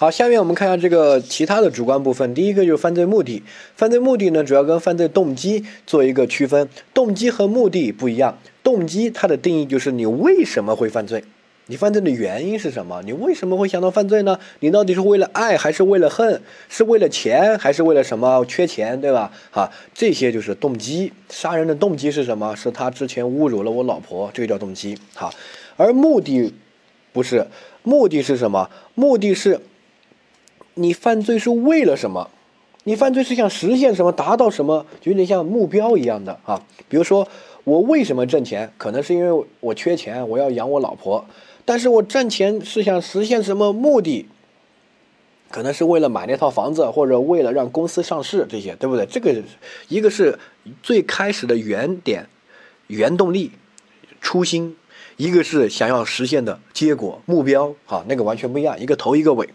好，下面我们看一下这个其他的主观部分。第一个就是犯罪目的，犯罪目的呢主要跟犯罪动机做一个区分。动机和目的不一样，动机它的定义就是你为什么会犯罪，你犯罪的原因是什么？你为什么会想到犯罪呢？你到底是为了爱还是为了恨？是为了钱还是为了什么？缺钱对吧？好，这些就是动机。杀人的动机是什么？是他之前侮辱了我老婆，这个叫动机。好，而目的不是，目的是什么？目的是。你犯罪是为了什么？你犯罪是想实现什么？达到什么？就有点像目标一样的啊。比如说，我为什么挣钱？可能是因为我缺钱，我要养我老婆。但是我挣钱是想实现什么目的？可能是为了买那套房子，或者为了让公司上市，这些对不对？这个一个是最开始的原点、原动力、初心，一个是想要实现的结果、目标啊，那个完全不一样，一个头一个尾。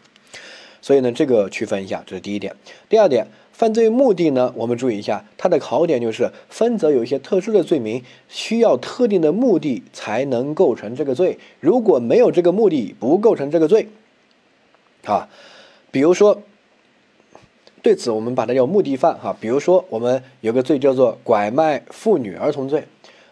所以呢，这个区分一下，这是第一点。第二点，犯罪目的呢，我们注意一下，它的考点就是分则有一些特殊的罪名，需要特定的目的才能构成这个罪。如果没有这个目的，不构成这个罪。啊，比如说，对此我们把它叫目的犯。哈，比如说我们有个罪叫做拐卖妇女儿童罪。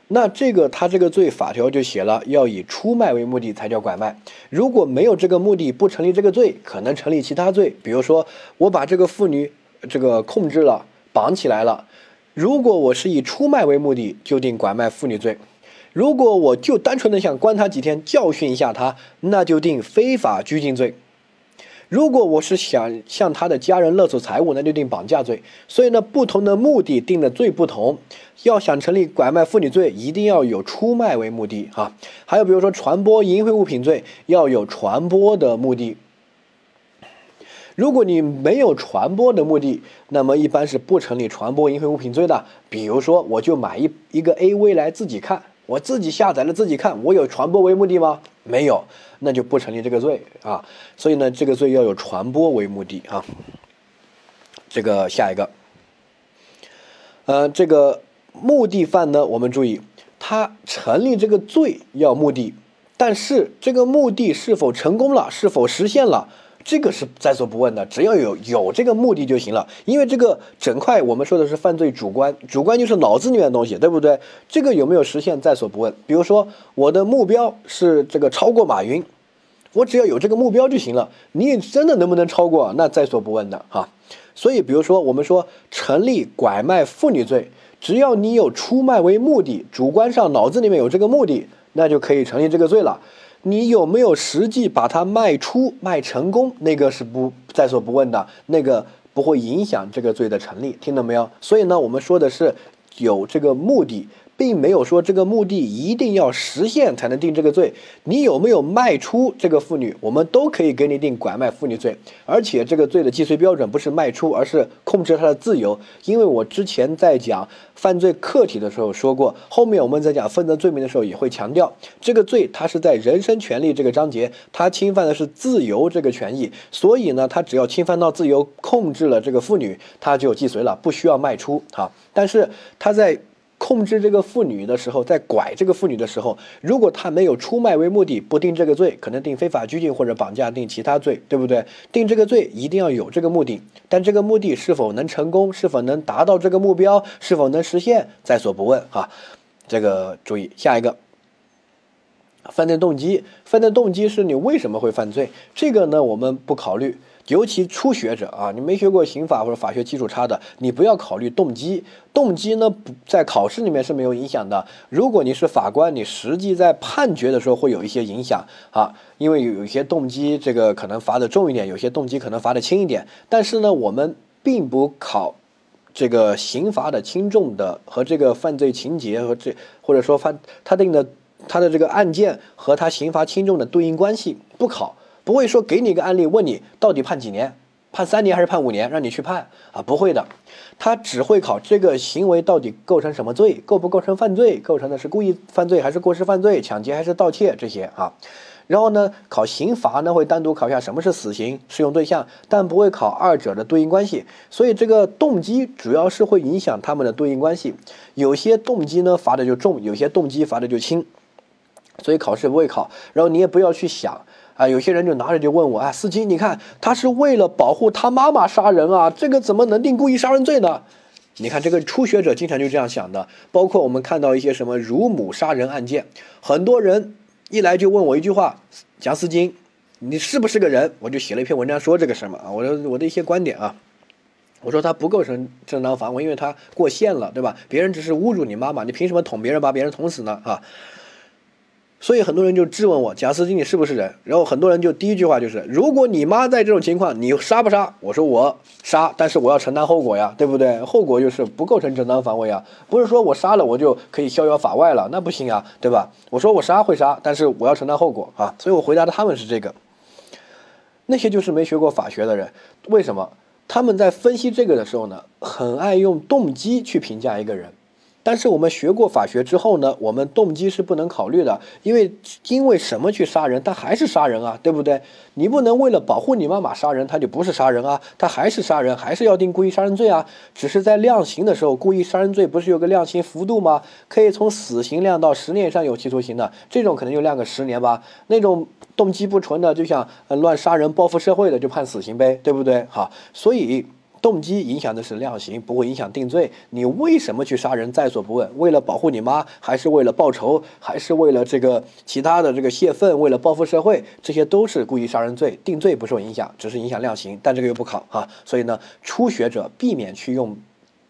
那这个他这个罪法条就写了，要以出卖为目的才叫拐卖。如果没有这个目的，不成立这个罪，可能成立其他罪。比如说，我把这个妇女这个控制了，绑起来了。如果我是以出卖为目的，就定拐卖妇女罪。如果我就单纯的想关他几天，教训一下他，那就定非法拘禁罪。如果我是想向他的家人勒索财物，那就定绑架罪。所以呢，不同的目的定的罪不同。要想成立拐卖妇女罪，一定要有出卖为目的哈。还有比如说传播淫秽物品罪，要有传播的目的。如果你没有传播的目的，那么一般是不成立传播淫秽物品罪的。比如说，我就买一一个 AV 来自己看，我自己下载了自己看，我有传播为目的吗？没有。那就不成立这个罪啊，所以呢，这个罪要有传播为目的啊。这个下一个，呃，这个目的犯呢，我们注意，他成立这个罪要目的，但是这个目的是否成功了，是否实现了？这个是在所不问的，只要有有这个目的就行了。因为这个整块我们说的是犯罪主观，主观就是脑子里面的东西，对不对？这个有没有实现在所不问。比如说我的目标是这个超过马云，我只要有这个目标就行了。你真的能不能超过，那在所不问的哈。所以比如说我们说成立拐卖妇女罪，只要你有出卖为目的，主观上脑子里面有这个目的，那就可以成立这个罪了。你有没有实际把它卖出、卖成功？那个是不在所不问的，那个不会影响这个罪的成立，听到没有？所以呢，我们说的是有这个目的。并没有说这个目的一定要实现才能定这个罪。你有没有卖出这个妇女，我们都可以给你定拐卖妇女罪。而且这个罪的既遂标准不是卖出，而是控制她的自由。因为我之前在讲犯罪客体的时候说过，后面我们在讲分则罪名的时候也会强调，这个罪它是在人身权利这个章节，它侵犯的是自由这个权益。所以呢，它只要侵犯到自由，控制了这个妇女，它就既遂了，不需要卖出。好，但是它在。控制这个妇女的时候，在拐这个妇女的时候，如果他没有出卖为目的，不定这个罪，可能定非法拘禁或者绑架，定其他罪，对不对？定这个罪一定要有这个目的，但这个目的是否能成功，是否能达到这个目标，是否能实现，在所不问啊。这个注意下一个，犯罪动机，犯罪动机是你为什么会犯罪？这个呢，我们不考虑。尤其初学者啊，你没学过刑法或者法学基础差的，你不要考虑动机。动机呢，不在考试里面是没有影响的。如果你是法官，你实际在判决的时候会有一些影响啊，因为有有些动机这个可能罚的重一点，有些动机可能罚的轻一点。但是呢，我们并不考这个刑罚的轻重的和这个犯罪情节和这或者说犯他定的他的这个案件和他刑罚轻重的对应关系不考。不会说给你一个案例，问你到底判几年，判三年还是判五年，让你去判啊？不会的，他只会考这个行为到底构成什么罪，构不构成犯罪，构成的是故意犯罪还是过失犯罪，抢劫还是盗窃这些啊。然后呢，考刑罚呢会单独考一下什么是死刑适用对象，但不会考二者的对应关系。所以这个动机主要是会影响他们的对应关系，有些动机呢罚的就重，有些动机罚的就轻，所以考试不会考。然后你也不要去想。啊，有些人就拿着就问我，啊，司机，你看他是为了保护他妈妈杀人啊，这个怎么能定故意杀人罪呢？你看这个初学者经常就这样想的，包括我们看到一些什么乳母杀人案件，很多人一来就问我一句话，蒋思金，你是不是个人？我就写了一篇文章说这个事嘛啊，我的我的一些观点啊，我说他不构成正当防卫，因为他过线了，对吧？别人只是侮辱你妈妈，你凭什么捅别人把别人捅死呢？啊？所以很多人就质问我，贾斯汀你是不是人？然后很多人就第一句话就是，如果你妈在这种情况，你杀不杀？我说我杀，但是我要承担后果呀，对不对？后果就是不构成正当防卫啊，不是说我杀了我就可以逍遥法外了，那不行啊，对吧？我说我杀会杀，但是我要承担后果啊，所以我回答的他们是这个。那些就是没学过法学的人，为什么他们在分析这个的时候呢，很爱用动机去评价一个人？但是我们学过法学之后呢，我们动机是不能考虑的，因为因为什么去杀人，他还是杀人啊，对不对？你不能为了保护你妈妈杀人，他就不是杀人啊，他还是杀人，还是要定故意杀人罪啊。只是在量刑的时候，故意杀人罪不是有个量刑幅度吗？可以从死刑量到十年以上有期徒刑的，这种可能就量个十年吧。那种动机不纯的，就像乱杀人、报复社会的，就判死刑呗，对不对？好，所以。动机影响的是量刑，不会影响定罪。你为什么去杀人，在所不问。为了保护你妈，还是为了报仇，还是为了这个其他的这个泄愤，为了报复社会，这些都是故意杀人罪，定罪不受影响，只是影响量刑。但这个又不考啊，所以呢，初学者避免去用，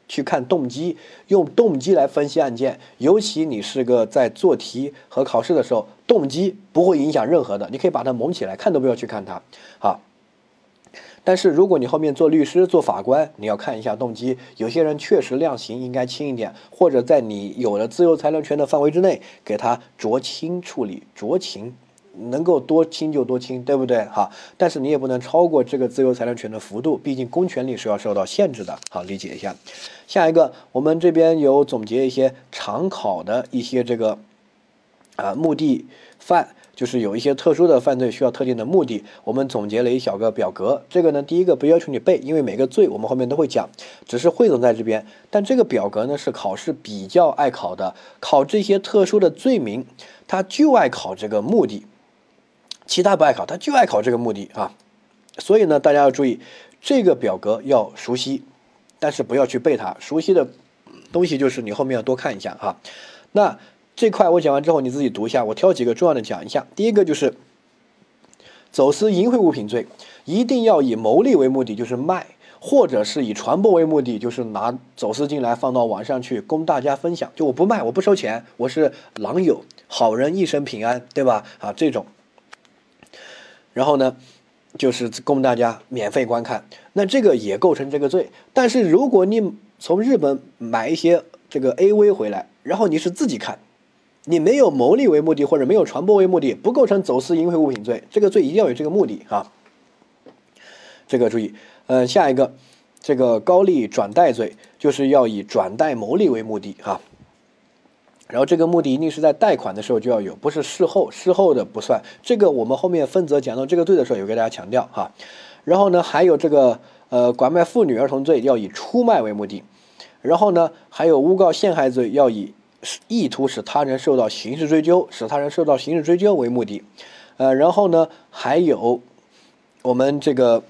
去看动机，用动机来分析案件。尤其你是个在做题和考试的时候，动机不会影响任何的，你可以把它蒙起来，看都不要去看它，好。但是如果你后面做律师、做法官，你要看一下动机。有些人确实量刑应该轻一点，或者在你有了自由裁量权的范围之内，给他酌轻处理，酌情，能够多轻就多轻，对不对？哈，但是你也不能超过这个自由裁量权的幅度，毕竟公权力是要受到限制的。好，理解一下。下一个，我们这边有总结一些常考的一些这个啊目的犯。就是有一些特殊的犯罪需要特定的目的，我们总结了一小个表格。这个呢，第一个不要求你背，因为每个罪我们后面都会讲，只是汇总在这边。但这个表格呢是考试比较爱考的，考这些特殊的罪名，他就爱考这个目的，其他不爱考，他就爱考这个目的啊。所以呢，大家要注意，这个表格要熟悉，但是不要去背它。熟悉的东西就是你后面要多看一下哈。那。这块我讲完之后，你自己读一下。我挑几个重要的讲一下。第一个就是走私淫秽物品罪，一定要以牟利为目的，就是卖，或者是以传播为目的，就是拿走私进来放到网上去供大家分享。就我不卖，我不收钱，我是狼友，好人一生平安，对吧？啊，这种。然后呢，就是供大家免费观看，那这个也构成这个罪。但是如果你从日本买一些这个 AV 回来，然后你是自己看。你没有牟利为目的，或者没有传播为目的，不构成走私淫秽物品罪。这个罪一定要有这个目的啊。这个注意，呃，下一个，这个高利转贷罪就是要以转贷牟利为目的啊。然后这个目的一定是在贷款的时候就要有，不是事后，事后的不算。这个我们后面分则讲到这个罪的时候，有给大家强调哈。然后呢，还有这个呃拐卖妇女儿童罪要以出卖为目的。然后呢，还有诬告陷害罪要以。意图使他人受到刑事追究，使他人受到刑事追究为目的，呃，然后呢，还有我们这个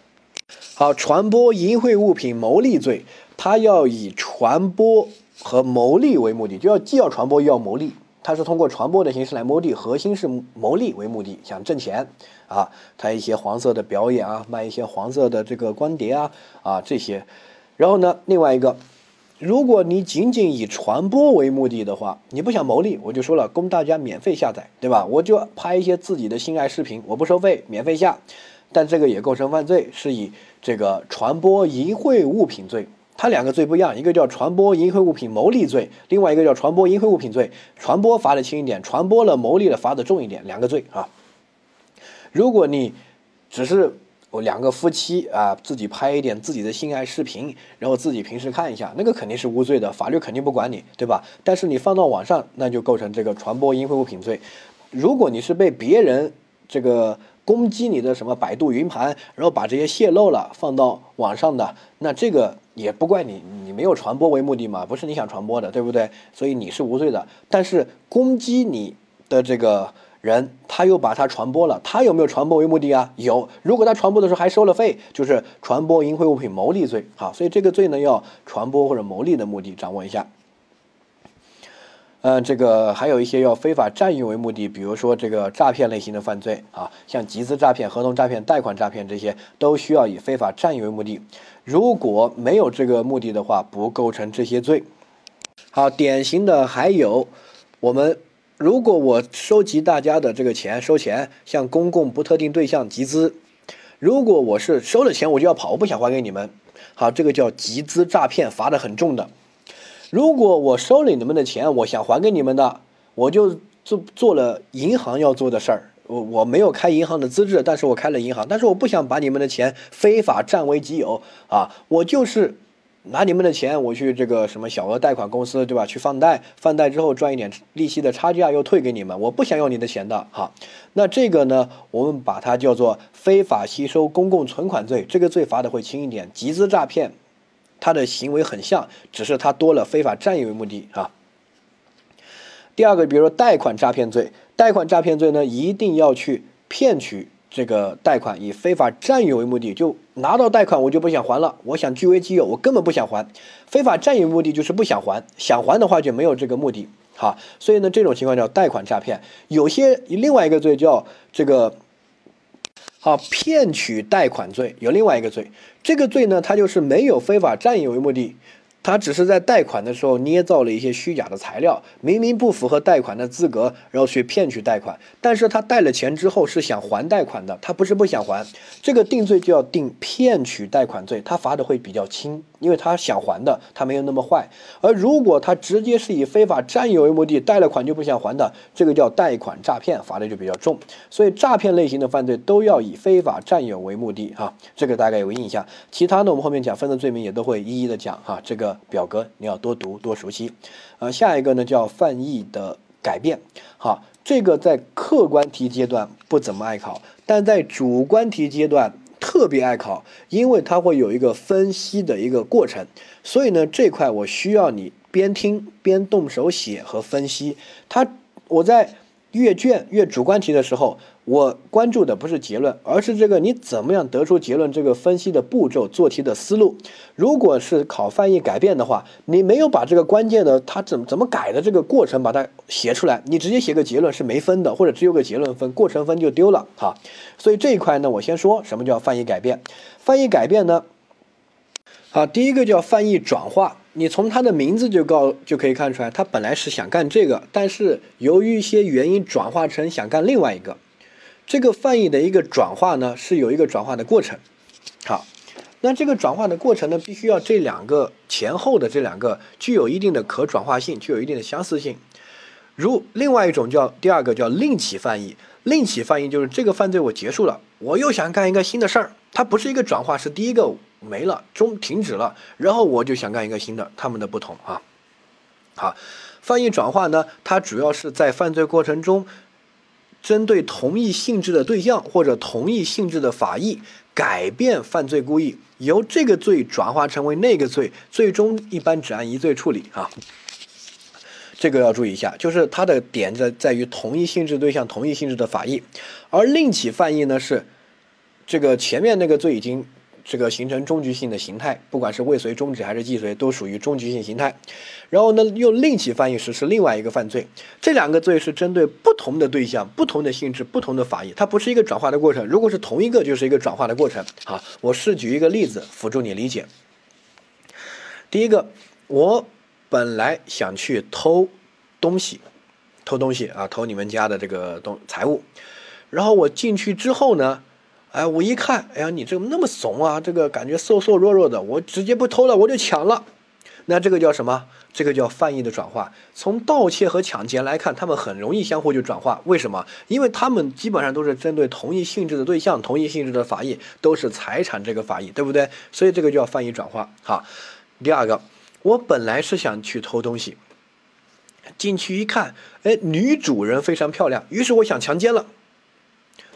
好传播淫秽物品牟利罪，它要以传播和牟利为目的，就要既要传播又要牟利，它是通过传播的形式来牟利，核心是牟利为目的，想挣钱啊，他一些黄色的表演啊，卖一些黄色的这个光碟啊啊这些，然后呢，另外一个。如果你仅仅以传播为目的的话，你不想牟利，我就说了，供大家免费下载，对吧？我就拍一些自己的性爱视频，我不收费，免费下。但这个也构成犯罪，是以这个传播淫秽物品罪。它两个罪不一样，一个叫传播淫秽物品牟利罪，另外一个叫传播淫秽物品罪。传播罚的轻一点，传播了牟利的罚的重一点，两个罪啊。如果你只是。我两个夫妻啊，自己拍一点自己的性爱视频，然后自己平时看一下，那个肯定是无罪的，法律肯定不管你，对吧？但是你放到网上，那就构成这个传播淫秽物品罪。如果你是被别人这个攻击你的什么百度云盘，然后把这些泄露了放到网上的，那这个也不怪你，你没有传播为目的嘛，不是你想传播的，对不对？所以你是无罪的。但是攻击你的这个。人，他又把它传播了，他有没有传播为目的啊？有。如果他传播的时候还收了费，就是传播淫秽物品牟利罪。啊，所以这个罪呢要传播或者牟利的目的，掌握一下。嗯，这个还有一些要非法占有为目的，比如说这个诈骗类型的犯罪啊，像集资诈骗、合同诈骗、贷款诈骗这些，都需要以非法占有为目的。如果没有这个目的的话，不构成这些罪。好，典型的还有我们，如果我收集大家的这个钱，收钱向公共不特定对象集资，如果我是收了钱我就要跑，我不想还给你们，好，这个叫集资诈骗，罚的很重的。如果我收了你们的钱，我想还给你们的，我就做做了银行要做的事儿。我我没有开银行的资质，但是我开了银行，但是我不想把你们的钱非法占为己有啊！我就是拿你们的钱，我去这个什么小额贷款公司，对吧？去放贷，放贷之后赚一点利息的差价又退给你们，我不想要你的钱的哈。那这个呢，我们把它叫做非法吸收公共存款罪，这个罪罚的会轻一点。集资诈骗。他的行为很像，只是他多了非法占有为目的啊。第二个，比如说贷款诈骗罪，贷款诈骗罪呢，一定要去骗取这个贷款，以非法占有为目的，就拿到贷款我就不想还了，我想据为己有，我根本不想还。非法占有目的就是不想还，想还的话就没有这个目的，好，所以呢，这种情况叫贷款诈骗。有些另外一个罪叫这个。好，骗取贷款罪有另外一个罪，这个罪呢，它就是没有非法占有为目的。他只是在贷款的时候捏造了一些虚假的材料，明明不符合贷款的资格，然后去骗取贷款。但是他贷了钱之后是想还贷款的，他不是不想还。这个定罪就要定骗取贷款罪，他罚的会比较轻，因为他想还的，他没有那么坏。而如果他直接是以非法占有为目的，贷了款就不想还的，这个叫贷款诈骗，罚的就比较重。所以诈骗类型的犯罪都要以非法占有为目的，哈，这个大概有个印象。其他的我们后面讲分的罪名也都会一一的讲，哈，这个。表格你要多读多熟悉，呃，下一个呢叫翻译的改变，好，这个在客观题阶段不怎么爱考，但在主观题阶段特别爱考，因为它会有一个分析的一个过程，所以呢这块我需要你边听边动手写和分析，它我在。阅卷阅主观题的时候，我关注的不是结论，而是这个你怎么样得出结论，这个分析的步骤、做题的思路。如果是考翻译改变的话，你没有把这个关键的他怎么怎么改的这个过程把它写出来，你直接写个结论是没分的，或者只有个结论分，过程分就丢了哈。所以这一块呢，我先说什么叫翻译改变。翻译改变呢，好，第一个叫翻译转化。你从他的名字就告就可以看出来，他本来是想干这个，但是由于一些原因转化成想干另外一个。这个翻译的一个转化呢，是有一个转化的过程。好，那这个转化的过程呢，必须要这两个前后的这两个具有一定的可转化性，具有一定的相似性。如另外一种叫第二个叫另起翻译，另起翻译就是这个犯罪我结束了，我又想干一个新的事儿，它不是一个转化，是第一个。没了，中停止了，然后我就想干一个新的，他们的不同啊。好，翻译转化呢，它主要是在犯罪过程中，针对同一性质的对象或者同一性质的法益，改变犯罪故意，由这个罪转化成为那个罪，最终一般只按一罪处理啊。这个要注意一下，就是它的点在在于同一性质对象、同一性质的法益，而另起犯意呢是这个前面那个罪已经。这个形成终局性的形态，不管是未遂终止还是既遂，都属于终局性形态。然后呢，又另起翻译实施另外一个犯罪，这两个罪是针对不同的对象、不同的性质、不同的法益，它不是一个转化的过程。如果是同一个，就是一个转化的过程。好，我试举一个例子辅助你理解。第一个，我本来想去偷东西，偷东西啊，偷你们家的这个东财物，然后我进去之后呢？哎，我一看，哎呀，你这个那么怂啊，这个感觉瘦瘦弱弱的，我直接不偷了，我就抢了。那这个叫什么？这个叫犯意的转化。从盗窃和抢劫来看，他们很容易相互就转化。为什么？因为他们基本上都是针对同一性质的对象，同一性质的法益，都是财产这个法益，对不对？所以这个叫犯意转化。好，第二个，我本来是想去偷东西，进去一看，哎，女主人非常漂亮，于是我想强奸了。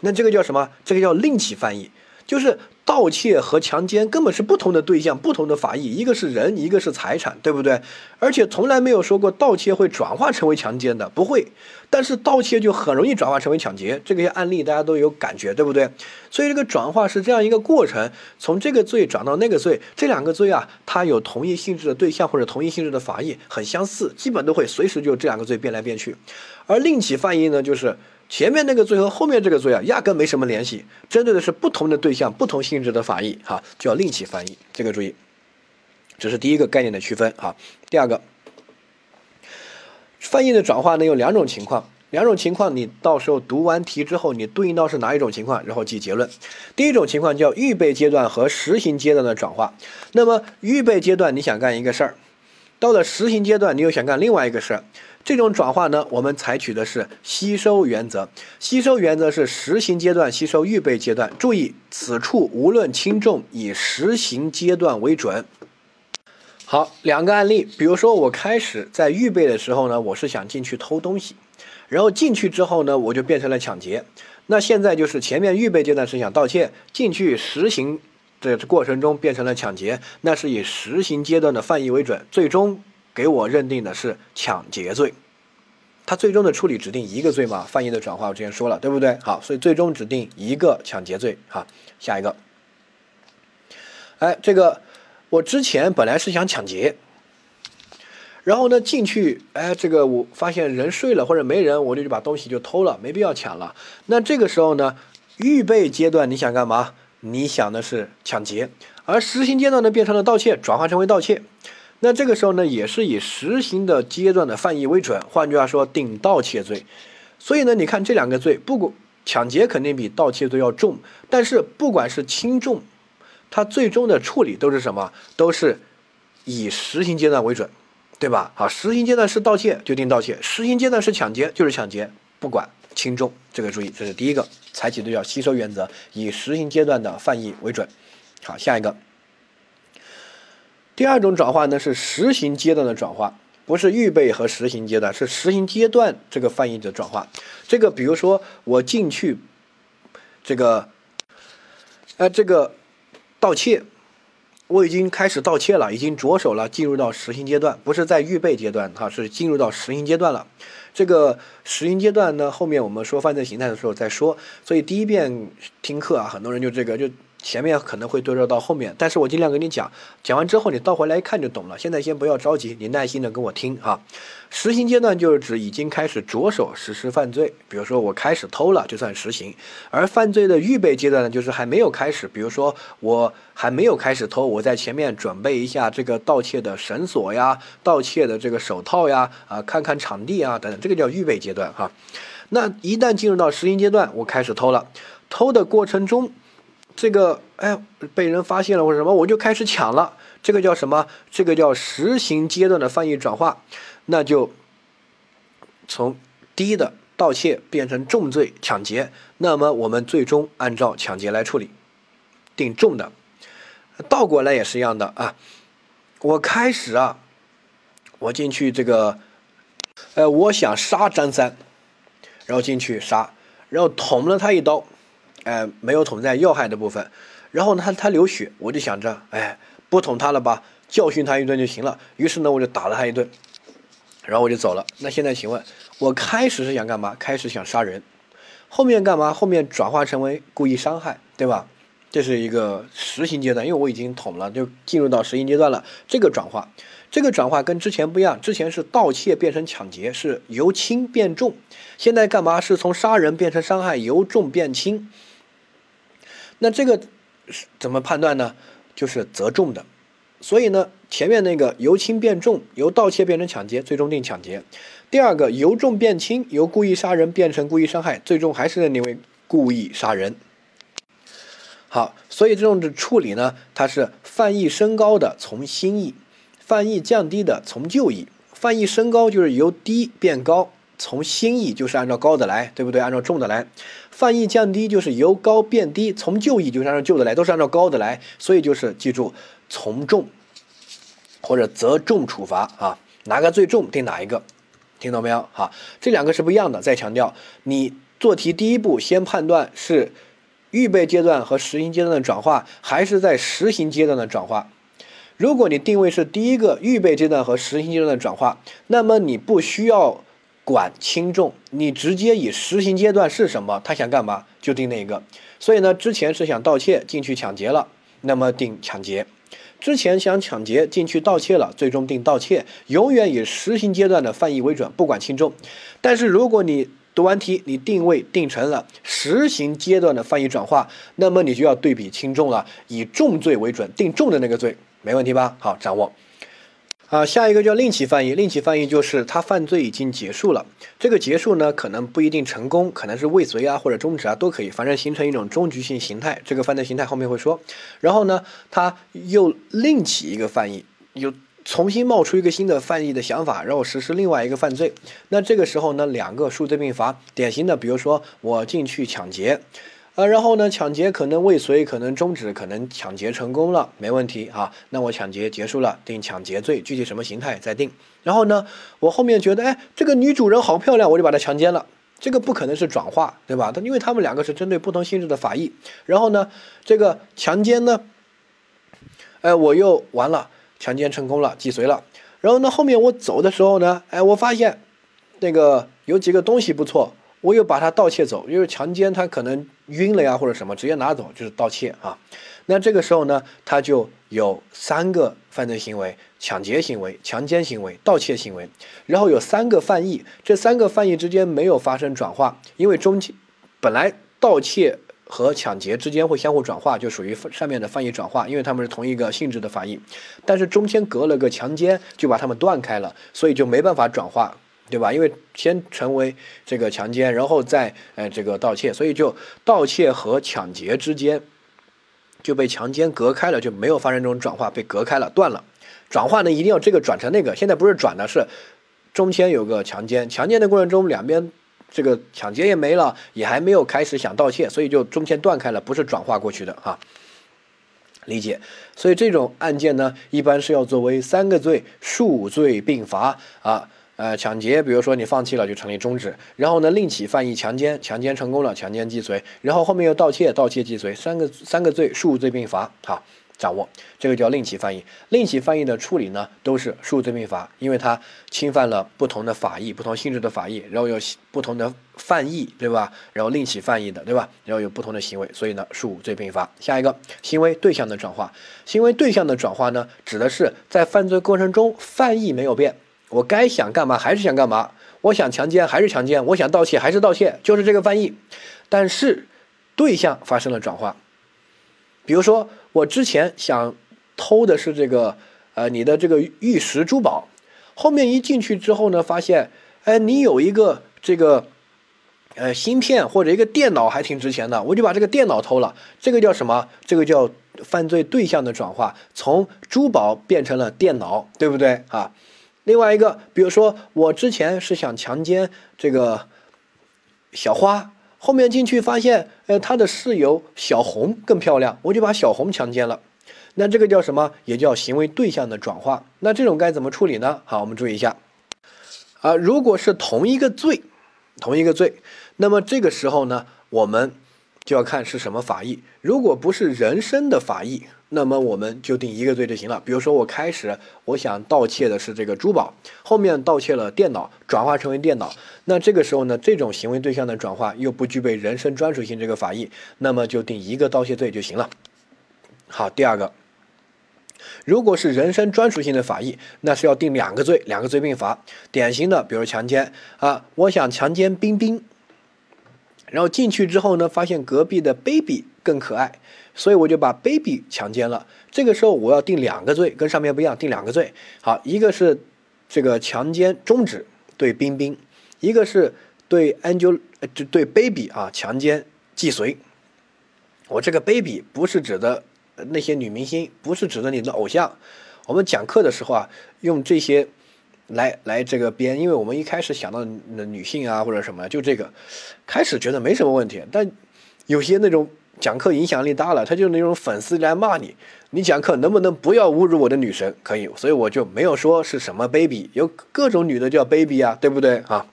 那这个叫什么？这个叫另起翻译，就是盗窃和强奸根本是不同的对象，不同的法益，一个是人，一个是财产，对不对？而且从来没有说过盗窃会转化成为强奸的，不会。但是盗窃就很容易转化成为抢劫，这个案例大家都有感觉，对不对？所以这个转化是这样一个过程，从这个罪转到那个罪，这两个罪啊，它有同一性质的对象或者同一性质的法益，很相似，基本都会随时就这两个罪变来变去。而另起犯意呢，就是。前面那个罪和后面这个罪啊，压根没什么联系，针对的是不同的对象、不同性质的法益，哈，就要另起翻译，这个注意，这是第一个概念的区分，哈。第二个，翻译的转化呢有两种情况，两种情况你到时候读完题之后，你对应到是哪一种情况，然后记结论。第一种情况叫预备阶段和实行阶段的转化，那么预备阶段你想干一个事儿，到了实行阶段你又想干另外一个事儿。这种转化呢，我们采取的是吸收原则。吸收原则是实行阶段吸收预备阶段。注意，此处无论轻重，以实行阶段为准。好，两个案例，比如说我开始在预备的时候呢，我是想进去偷东西，然后进去之后呢，我就变成了抢劫。那现在就是前面预备阶段是想盗窃，进去实行的过程中变成了抢劫，那是以实行阶段的犯意为准，最终。给我认定的是抢劫罪，他最终的处理指定一个罪嘛？翻译的转化我之前说了，对不对？好，所以最终指定一个抢劫罪。好，下一个，哎，这个我之前本来是想抢劫，然后呢进去，哎，这个我发现人睡了或者没人，我就把东西就偷了，没必要抢了。那这个时候呢，预备阶段你想干嘛？你想的是抢劫，而实行阶段呢变成了盗窃，转化成为盗窃。那这个时候呢，也是以实行的阶段的犯意为准，换句话说，定盗窃罪。所以呢，你看这两个罪，不管抢劫肯定比盗窃罪要重，但是不管是轻重，它最终的处理都是什么？都是以实行阶段为准，对吧？好，实行阶段是盗窃就定盗窃，实行阶段是抢劫就是抢劫，不管轻重，这个注意，这是第一个，采取的叫吸收原则，以实行阶段的犯意为准。好，下一个。第二种转化呢是实行阶段的转化，不是预备和实行阶段，是实行阶段这个翻译的转化。这个比如说我进去，这个，呃，这个盗窃，我已经开始盗窃了，已经着手了，进入到实行阶段，不是在预备阶段，哈，是进入到实行阶段了。这个实行阶段呢，后面我们说犯罪形态的时候再说。所以第一遍听课啊，很多人就这个就。前面可能会对照到后面，但是我尽量跟你讲，讲完之后你倒回来一看就懂了。现在先不要着急，你耐心的跟我听哈。实行阶段就是指已经开始着手实施犯罪，比如说我开始偷了就算实行；而犯罪的预备阶段呢，就是还没有开始，比如说我还没有开始偷，我在前面准备一下这个盗窃的绳索呀、盗窃的这个手套呀、啊看看场地啊等等，这个叫预备阶段哈。那一旦进入到实行阶段，我开始偷了，偷的过程中。这个哎，被人发现了或者什么，我就开始抢了。这个叫什么？这个叫实行阶段的翻译转化，那就从低的盗窃变成重罪抢劫。那么我们最终按照抢劫来处理，定重的。倒过来也是一样的啊。我开始啊，我进去这个，呃，我想杀张三，然后进去杀，然后捅了他一刀。哎，没有捅在要害的部分，然后呢，他他流血，我就想着，哎，不捅他了吧，教训他一顿就行了。于是呢，我就打了他一顿，然后我就走了。那现在请问，我开始是想干嘛？开始想杀人，后面干嘛？后面转化成为故意伤害，对吧？这是一个实行阶段，因为我已经捅了，就进入到实行阶段了。这个转化，这个转化跟之前不一样，之前是盗窃变成抢劫，是由轻变重。现在干嘛？是从杀人变成伤害，由重变轻。那这个怎么判断呢？就是责重的，所以呢，前面那个由轻变重，由盗窃变成抢劫，最终定抢劫；第二个由重变轻，由故意杀人变成故意伤害，最终还是认定为故意杀人。好，所以这种的处理呢，它是犯意升高的从新意，犯意降低的从旧意。犯意升高就是由低变高。从新义就是按照高的来，对不对？按照重的来。犯意降低就是由高变低，从旧义就是按照旧的来，都是按照高的来。所以就是记住从重或者责重处罚啊，哪个最重定哪一个，听懂没有？好，这两个是不一样的。再强调，你做题第一步先判断是预备阶段和实行阶段的转化，还是在实行阶段的转化？如果你定位是第一个预备阶段和实行阶段的转化，那么你不需要管轻重，你直接以实行阶段是什么，他想干嘛就定那个。所以呢，之前是想盗窃进去抢劫了，那么定抢劫；之前想抢劫进去盗窃了，最终定盗窃。永远以实行阶段的犯意为准，不管轻重。但是如果你读完题，你定位定成了实行阶段的犯意转化，那么你就要对比轻重了，以重罪为准，定重的那个罪。没问题吧？好，掌握。啊，下一个叫另起犯意。另起犯意就是他犯罪已经结束了，这个结束呢，可能不一定成功，可能是未遂啊或者终止啊都可以，反正形成一种终局性形态。这个犯罪形态后面会说。然后呢，他又另起一个犯意，又重新冒出一个新的犯意的想法，然后实施另外一个犯罪。那这个时候呢，两个数罪并罚。典型的，比如说我进去抢劫。啊，然后呢，抢劫可能未遂，可能终止，可能抢劫成功了，没问题啊。那我抢劫结束了，定抢劫罪，具体什么形态再定。然后呢，我后面觉得，哎，这个女主人好漂亮，我就把她强奸了。这个不可能是转化，对吧？他因为他们两个是针对不同性质的法益。然后呢，这个强奸呢，哎，我又完了，强奸成功了，既遂了。然后呢，后面我走的时候呢，哎，我发现那个有几个东西不错。我又把它盗窃走，因为强奸它可能晕了呀，或者什么，直接拿走就是盗窃啊。那这个时候呢，他就有三个犯罪行为：抢劫行为、强奸行为、盗窃行为。然后有三个犯意，这三个犯意之间没有发生转化，因为中间本来盗窃和抢劫之间会相互转化，就属于上面的犯意转化，因为他们是同一个性质的法益。但是中间隔了个强奸，就把他们断开了，所以就没办法转化。对吧？因为先成为这个强奸，然后再呃这个盗窃，所以就盗窃和抢劫之间就被强奸隔开了，就没有发生这种转化，被隔开了，断了。转化呢，一定要这个转成那个。现在不是转的，是中间有个强奸，强奸的过程中两边这个抢劫也没了，也还没有开始想盗窃，所以就中间断开了，不是转化过去的啊。理解。所以这种案件呢，一般是要作为三个罪数罪并罚啊。呃，抢劫，比如说你放弃了就成立终止，然后呢另起犯意强奸，强奸成功了，强奸既遂，然后后面又盗窃，盗窃既遂，三个三个罪数罪并罚，好掌握，这个叫另起犯意。另起犯意的处理呢都是数罪并罚，因为它侵犯了不同的法益，不同性质的法益，然后有不同的犯意，对吧？然后另起犯意的，对吧？然后有不同的行为，所以呢数罪并罚。下一个行为对象的转化，行为对象的转化呢指的是在犯罪过程中犯意没有变。我该想干嘛还是想干嘛，我想强奸还是强奸，我想盗窃还是盗窃，就是这个翻译。但是对象发生了转化。比如说，我之前想偷的是这个，呃，你的这个玉石珠宝，后面一进去之后呢，发现，哎，你有一个这个，呃，芯片或者一个电脑还挺值钱的，我就把这个电脑偷了。这个叫什么？这个叫犯罪对象的转化，从珠宝变成了电脑，对不对啊？另外一个，比如说我之前是想强奸这个小花，后面进去发现，呃，他的室友小红更漂亮，我就把小红强奸了。那这个叫什么？也叫行为对象的转化。那这种该怎么处理呢？好，我们注意一下。啊，如果是同一个罪，同一个罪，那么这个时候呢，我们就要看是什么法益。如果不是人身的法益。那么我们就定一个罪就行了。比如说，我开始我想盗窃的是这个珠宝，后面盗窃了电脑，转化成为电脑。那这个时候呢，这种行为对象的转化又不具备人身专属性这个法益，那么就定一个盗窃罪就行了。好，第二个，如果是人身专属性的法益，那是要定两个罪，两个罪并罚。典型的，比如强奸啊，我想强奸冰冰，然后进去之后呢，发现隔壁的 baby 更可爱。所以我就把 baby 强奸了。这个时候我要定两个罪，跟上面不一样，定两个罪。好，一个是这个强奸终止对冰冰，一个是对 angel 就对 baby 啊强奸既遂。我这个 baby 不是指的那些女明星，不是指的你的偶像。我们讲课的时候啊，用这些来来这个编，因为我们一开始想到女性啊或者什么，就这个，开始觉得没什么问题，但有些那种。讲课影响力大了，他就那种粉丝来骂你，你讲课能不能不要侮辱我的女神？可以，所以我就没有说是什么 baby，有各种女的叫 baby 啊，对不对啊？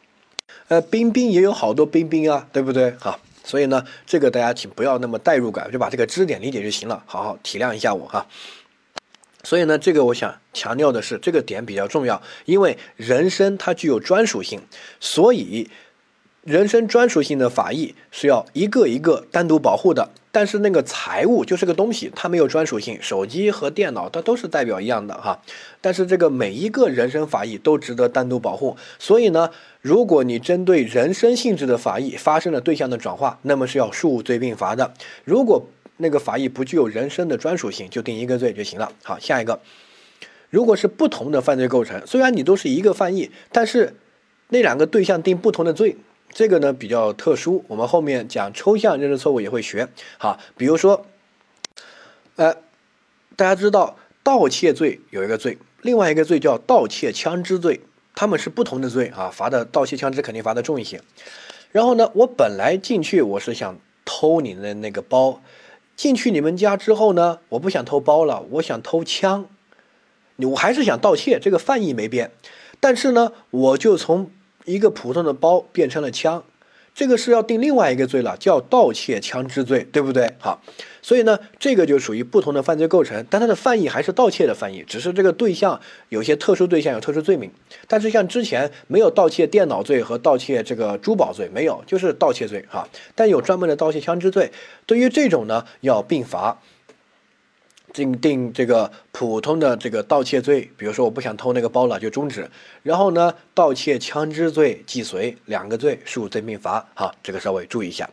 呃，冰冰也有好多冰冰啊，对不对啊？所以呢，这个大家请不要那么代入感，就把这个知识点理解就行了，好好体谅一下我哈。所以呢，这个我想强调的是，这个点比较重要，因为人生它具有专属性，所以人身专属性的法益是要一个一个单独保护的。但是那个财物就是个东西，它没有专属性，手机和电脑它都是代表一样的哈。但是这个每一个人身法益都值得单独保护。所以呢，如果你针对人身性质的法益发生了对象的转化，那么是要数罪并罚的。如果那个法益不具有人身的专属性，就定一个罪就行了。好，下一个，如果是不同的犯罪构成，虽然你都是一个犯意，但是那两个对象定不同的罪，这个呢比较特殊。我们后面讲抽象认知错误也会学。好，比如说，呃，大家知道盗窃罪有一个罪，另外一个罪叫盗窃枪支罪，他们是不同的罪啊，罚的盗窃枪支肯定罚的重一些。然后呢，我本来进去我是想偷你的那个包。进去你们家之后呢，我不想偷包了，我想偷枪，我还是想盗窃，这个犯意没变，但是呢，我就从一个普通的包变成了枪。这个是要定另外一个罪了，叫盗窃枪支罪，对不对？好，所以呢，这个就属于不同的犯罪构成，但它的犯意还是盗窃的犯意，只是这个对象有些特殊对象有特殊罪名。但是像之前没有盗窃电脑罪和盗窃这个珠宝罪，没有，就是盗窃罪哈。但有专门的盗窃枪支罪，对于这种呢，要并罚。定定这个普通的这个盗窃罪，比如说我不想偷那个包了，就终止。然后呢，盗窃枪支罪既遂，两个罪数罪并罚。好，这个稍微注意一下。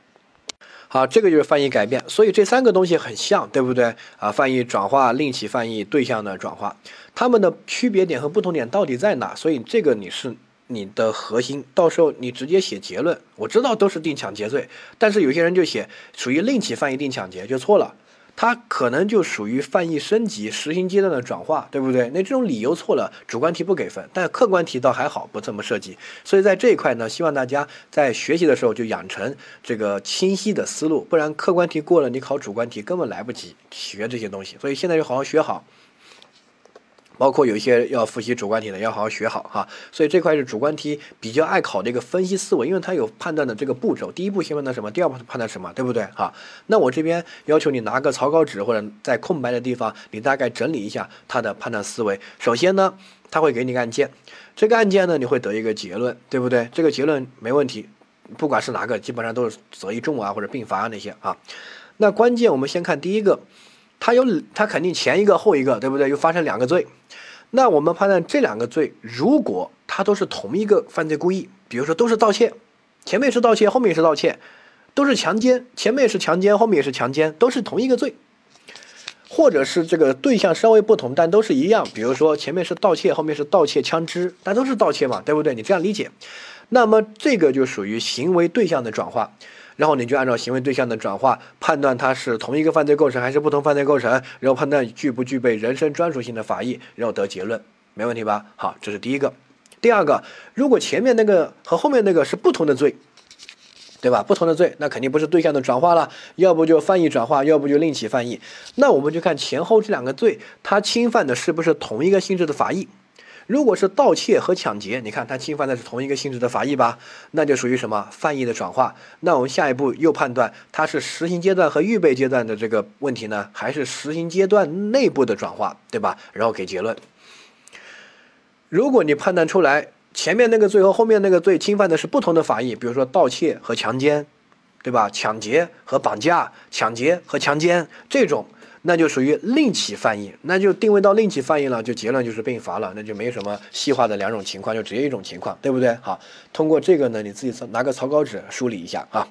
好，这个就是翻译改变。所以这三个东西很像，对不对啊？翻译转化、另起翻译、对象的转化，它们的区别点和不同点到底在哪？所以这个你是你的核心。到时候你直接写结论。我知道都是定抢劫罪，但是有些人就写属于另起翻译定抢劫，就错了。它可能就属于翻译升级、实行阶段的转化，对不对？那这种理由错了，主观题不给分，但客观题倒还好，不这么设计。所以在这一块呢，希望大家在学习的时候就养成这个清晰的思路，不然客观题过了，你考主观题根本来不及学这些东西。所以现在就好好学好。包括有一些要复习主观题的，要好好学好哈。所以这块是主观题比较爱考的一个分析思维，因为它有判断的这个步骤。第一步先判断什么，第二步判断什么，对不对哈？那我这边要求你拿个草稿纸或者在空白的地方，你大概整理一下它的判断思维。首先呢，他会给你个案件，这个案件呢，你会得一个结论，对不对？这个结论没问题，不管是哪个，基本上都是择一重啊或者并罚啊那些啊。那关键我们先看第一个。他有，他肯定前一个后一个，对不对？又发生两个罪，那我们判断这两个罪，如果他都是同一个犯罪故意，比如说都是盗窃，前面是盗窃，后面是盗窃，都是强奸，前面是强奸，后面也是强奸，都是同一个罪，或者是这个对象稍微不同，但都是一样，比如说前面是盗窃，后面是盗窃枪支，但都是盗窃嘛，对不对？你这样理解，那么这个就属于行为对象的转化。然后你就按照行为对象的转化判断它是同一个犯罪构成还是不同犯罪构成，然后判断具不具备人身专属性的法益，然后得结论，没问题吧？好，这是第一个。第二个，如果前面那个和后面那个是不同的罪，对吧？不同的罪，那肯定不是对象的转化了，要不就犯意转化，要不就另起犯意。那我们就看前后这两个罪，它侵犯的是不是同一个性质的法益？如果是盗窃和抢劫，你看它侵犯的是同一个性质的法益吧？那就属于什么犯意的转化？那我们下一步又判断它是实行阶段和预备阶段的这个问题呢，还是实行阶段内部的转化，对吧？然后给结论。如果你判断出来前面那个罪和后面那个罪侵犯的是不同的法益，比如说盗窃和强奸，对吧？抢劫和绑架，抢劫和强奸这种。那就属于另起犯意，那就定位到另起犯意了，就结论就是并罚了，那就没什么细化的两种情况，就只有一种情况，对不对？好，通过这个呢，你自己拿个草稿纸梳理一下啊。